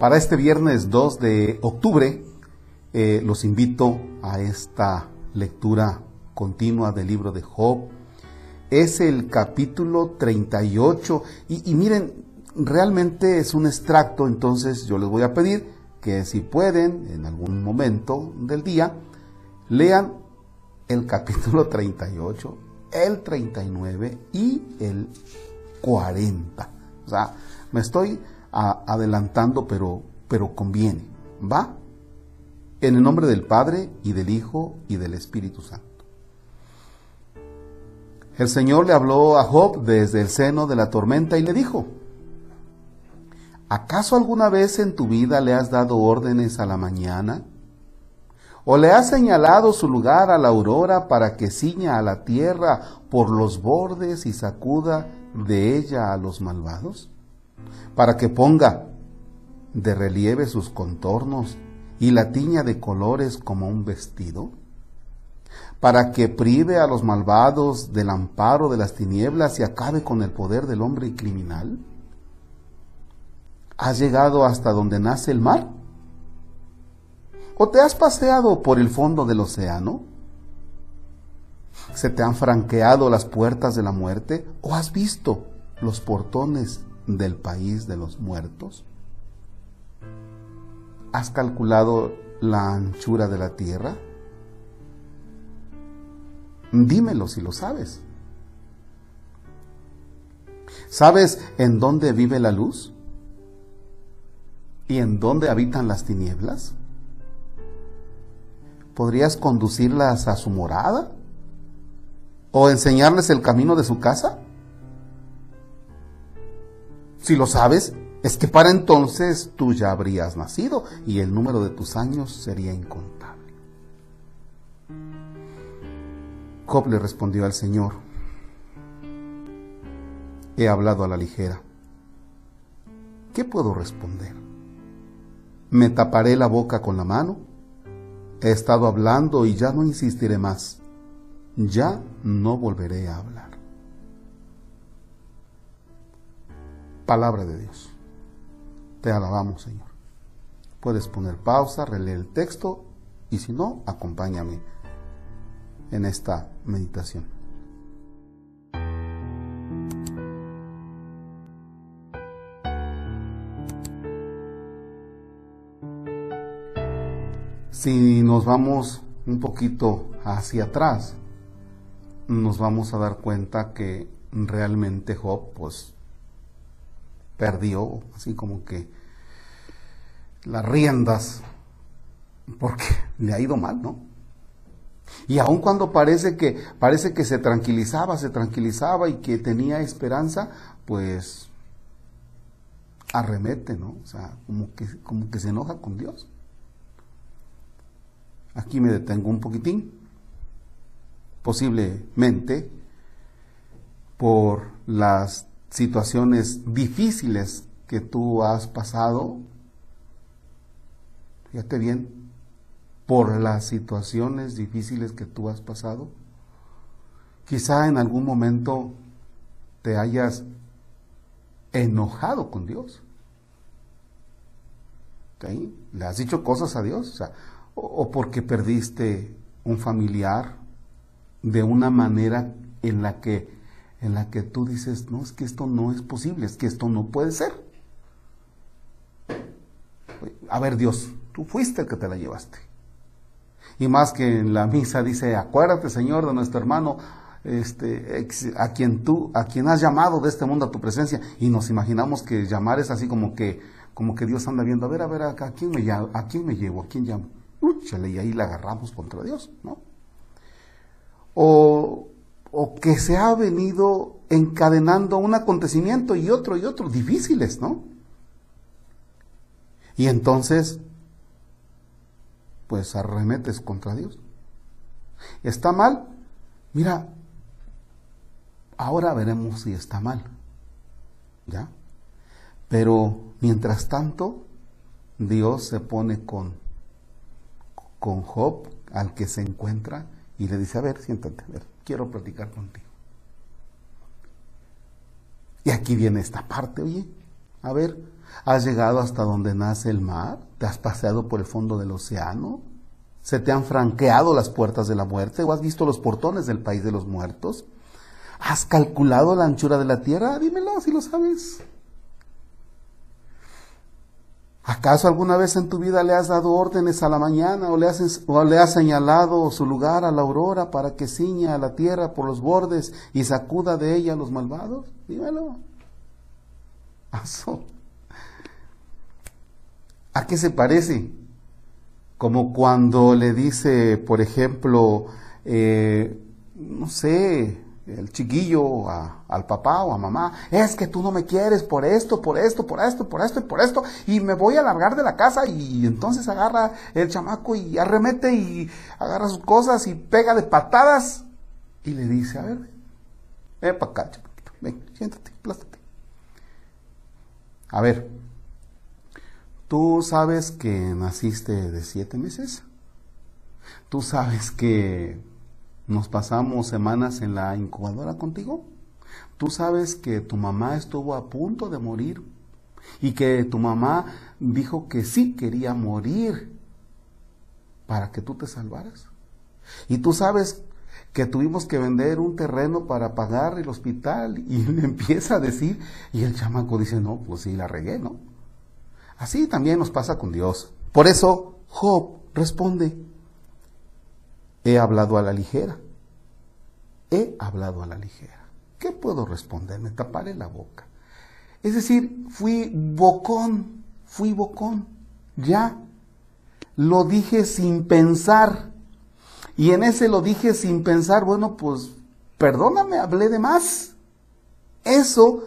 Para este viernes 2 de octubre eh, los invito a esta lectura continua del libro de Job. Es el capítulo 38 y, y miren, realmente es un extracto, entonces yo les voy a pedir que si pueden, en algún momento del día, lean el capítulo 38, el 39 y el 40. O sea, me estoy adelantando, pero, pero conviene. ¿Va? En el nombre del Padre y del Hijo y del Espíritu Santo. El Señor le habló a Job desde el seno de la tormenta y le dijo, ¿acaso alguna vez en tu vida le has dado órdenes a la mañana? ¿O le has señalado su lugar a la aurora para que ciña a la tierra por los bordes y sacuda de ella a los malvados? Para que ponga de relieve sus contornos y la tiña de colores como un vestido? Para que prive a los malvados del amparo de las tinieblas y acabe con el poder del hombre criminal? ¿Has llegado hasta donde nace el mar? ¿O te has paseado por el fondo del océano? ¿Se te han franqueado las puertas de la muerte? ¿O has visto los portones del país de los muertos? ¿Has calculado la anchura de la tierra? Dímelo si lo sabes. ¿Sabes en dónde vive la luz? ¿Y en dónde habitan las tinieblas? ¿Podrías conducirlas a su morada? ¿O enseñarles el camino de su casa? Si lo sabes, es que para entonces tú ya habrías nacido y el número de tus años sería incontable. Job le respondió al Señor, he hablado a la ligera. ¿Qué puedo responder? ¿Me taparé la boca con la mano? He estado hablando y ya no insistiré más. Ya no volveré a hablar. Palabra de Dios. Te alabamos, Señor. Puedes poner pausa, releer el texto y si no, acompáñame en esta meditación. Si nos vamos un poquito hacia atrás, nos vamos a dar cuenta que realmente Job pues perdió así como que las riendas porque le ha ido mal, ¿no? Y aun cuando parece que parece que se tranquilizaba, se tranquilizaba y que tenía esperanza, pues arremete, ¿no? O sea, como que como que se enoja con Dios. Aquí me detengo un poquitín. Posiblemente por las situaciones difíciles que tú has pasado. Fíjate bien, por las situaciones difíciles que tú has pasado. Quizá en algún momento te hayas enojado con Dios. ¿Le has dicho cosas a Dios? O porque perdiste un familiar de una manera en la que en la que tú dices, no, es que esto no es posible, es que esto no puede ser. A ver, Dios, tú fuiste el que te la llevaste. Y más que en la misa dice, acuérdate, Señor, de nuestro hermano, este, a quien tú, a quien has llamado de este mundo a tu presencia, y nos imaginamos que llamar es así como que, como que Dios anda viendo, a ver, a ver, ¿a quién me, a quién me llevo? ¿A quién llamo? y ahí la agarramos contra Dios, ¿no? O, o que se ha venido encadenando un acontecimiento y otro y otro, difíciles, ¿no? Y entonces, pues arremetes contra Dios. ¿Está mal? Mira, ahora veremos si está mal. ¿Ya? Pero mientras tanto, Dios se pone con con Job al que se encuentra y le dice, a ver, siéntate, a ver, quiero platicar contigo. Y aquí viene esta parte, oye, a ver, ¿Has llegado hasta donde nace el mar? ¿Te has paseado por el fondo del océano? ¿Se te han franqueado las puertas de la muerte? ¿O has visto los portones del país de los muertos? ¿Has calculado la anchura de la tierra? Dímelo si lo sabes. ¿Acaso alguna vez en tu vida le has dado órdenes a la mañana o le has, o le has señalado su lugar a la aurora para que ciña a la tierra por los bordes y sacuda de ella a los malvados? Dímelo. ¿A qué se parece? Como cuando le dice, por ejemplo, eh, no sé, el chiquillo al papá o a mamá, es que tú no me quieres por esto, por esto, por esto, por esto y por esto, y me voy a largar de la casa y entonces agarra el chamaco y arremete y agarra sus cosas y pega de patadas y le dice, a ver, ven para acá, ven, siéntate, plástate. A ver, ¿tú sabes que naciste de siete meses? ¿Tú sabes que nos pasamos semanas en la incubadora contigo. Tú sabes que tu mamá estuvo a punto de morir y que tu mamá dijo que sí quería morir para que tú te salvaras. Y tú sabes que tuvimos que vender un terreno para pagar el hospital y le empieza a decir y el chamaco dice, no, pues sí, la regué, ¿no? Así también nos pasa con Dios. Por eso Job responde, He hablado a la ligera. He hablado a la ligera. ¿Qué puedo responder? Me taparé la boca. Es decir, fui bocón, fui bocón. Ya. Lo dije sin pensar. Y en ese lo dije sin pensar, bueno, pues perdóname, hablé de más. Eso,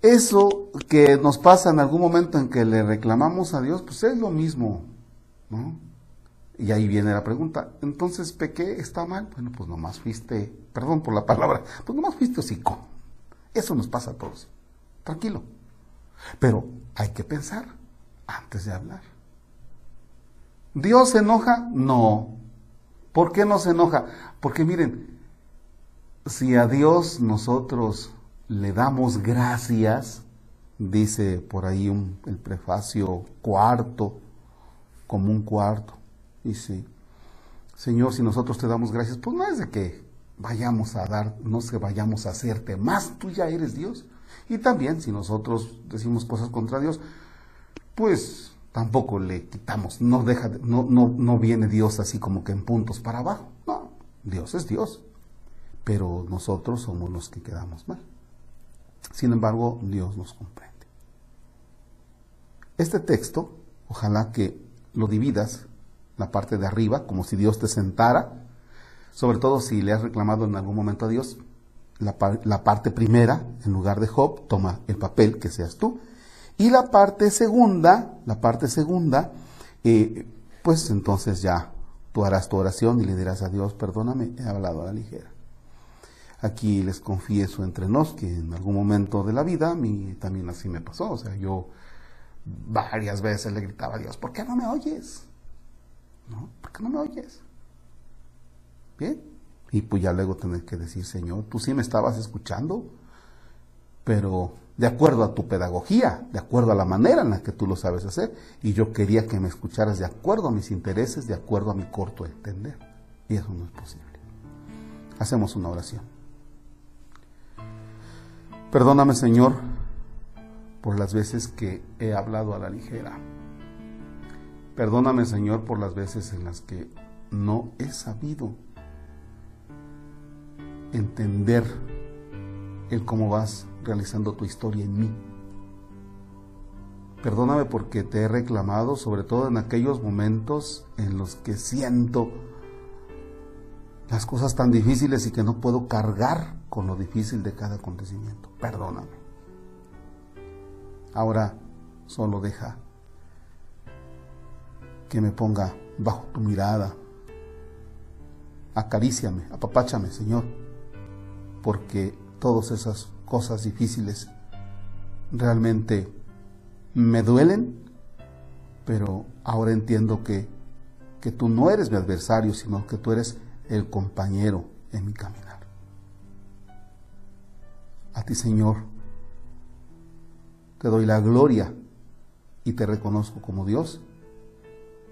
eso que nos pasa en algún momento en que le reclamamos a Dios, pues es lo mismo, ¿no? Y ahí viene la pregunta, entonces pequé, está mal. Bueno, pues nomás fuiste, perdón por la palabra, pues nomás fuiste hocico. Eso nos pasa a todos. Tranquilo. Pero hay que pensar antes de hablar. ¿Dios se enoja? No. ¿Por qué no se enoja? Porque miren, si a Dios nosotros le damos gracias, dice por ahí el prefacio cuarto, como un cuarto, Dice, Señor, si nosotros te damos gracias, pues no es de que vayamos a dar, no es que vayamos a hacerte más, tú ya eres Dios. Y también si nosotros decimos cosas contra Dios, pues tampoco le quitamos, no deja, no, no, no viene Dios así como que en puntos para abajo. No, Dios es Dios, pero nosotros somos los que quedamos mal. Sin embargo, Dios nos comprende. Este texto, ojalá que lo dividas la parte de arriba, como si Dios te sentara, sobre todo si le has reclamado en algún momento a Dios, la, parte primera, en lugar de Job, toma el papel que seas tú. Y la parte segunda, la parte segunda, eh, pues entonces ya tú harás tu oración y le dirás a Dios, perdóname, he hablado a la ligera. Aquí les confieso entre nos que en algún momento de la vida mí también así me pasó. O sea, yo varias veces le gritaba a Dios, ¿por qué no me oyes? ¿No? ¿Por qué no me oyes? Bien. Y pues ya luego tener que decir, Señor, tú sí me estabas escuchando, pero de acuerdo a tu pedagogía, de acuerdo a la manera en la que tú lo sabes hacer, y yo quería que me escucharas de acuerdo a mis intereses, de acuerdo a mi corto entender. Y eso no es posible. Hacemos una oración. Perdóname, Señor, por las veces que he hablado a la ligera Perdóname, Señor, por las veces en las que no he sabido entender el cómo vas realizando tu historia en mí. Perdóname porque te he reclamado, sobre todo en aquellos momentos en los que siento las cosas tan difíciles y que no puedo cargar con lo difícil de cada acontecimiento. Perdóname. Ahora solo deja que me ponga bajo tu mirada. Acaríciame, apapáchame, Señor, porque todas esas cosas difíciles realmente me duelen, pero ahora entiendo que, que tú no eres mi adversario, sino que tú eres el compañero en mi caminar. A ti, Señor, te doy la gloria y te reconozco como Dios,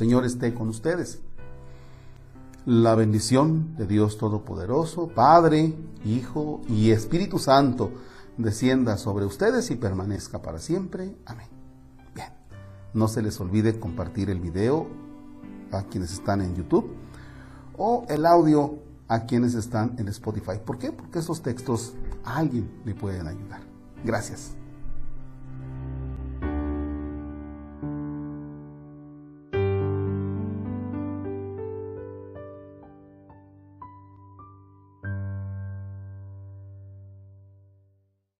Señor esté con ustedes. La bendición de Dios Todopoderoso, Padre, Hijo y Espíritu Santo, descienda sobre ustedes y permanezca para siempre. Amén. Bien, no se les olvide compartir el video a quienes están en YouTube o el audio a quienes están en Spotify. ¿Por qué? Porque esos textos a alguien le pueden ayudar. Gracias.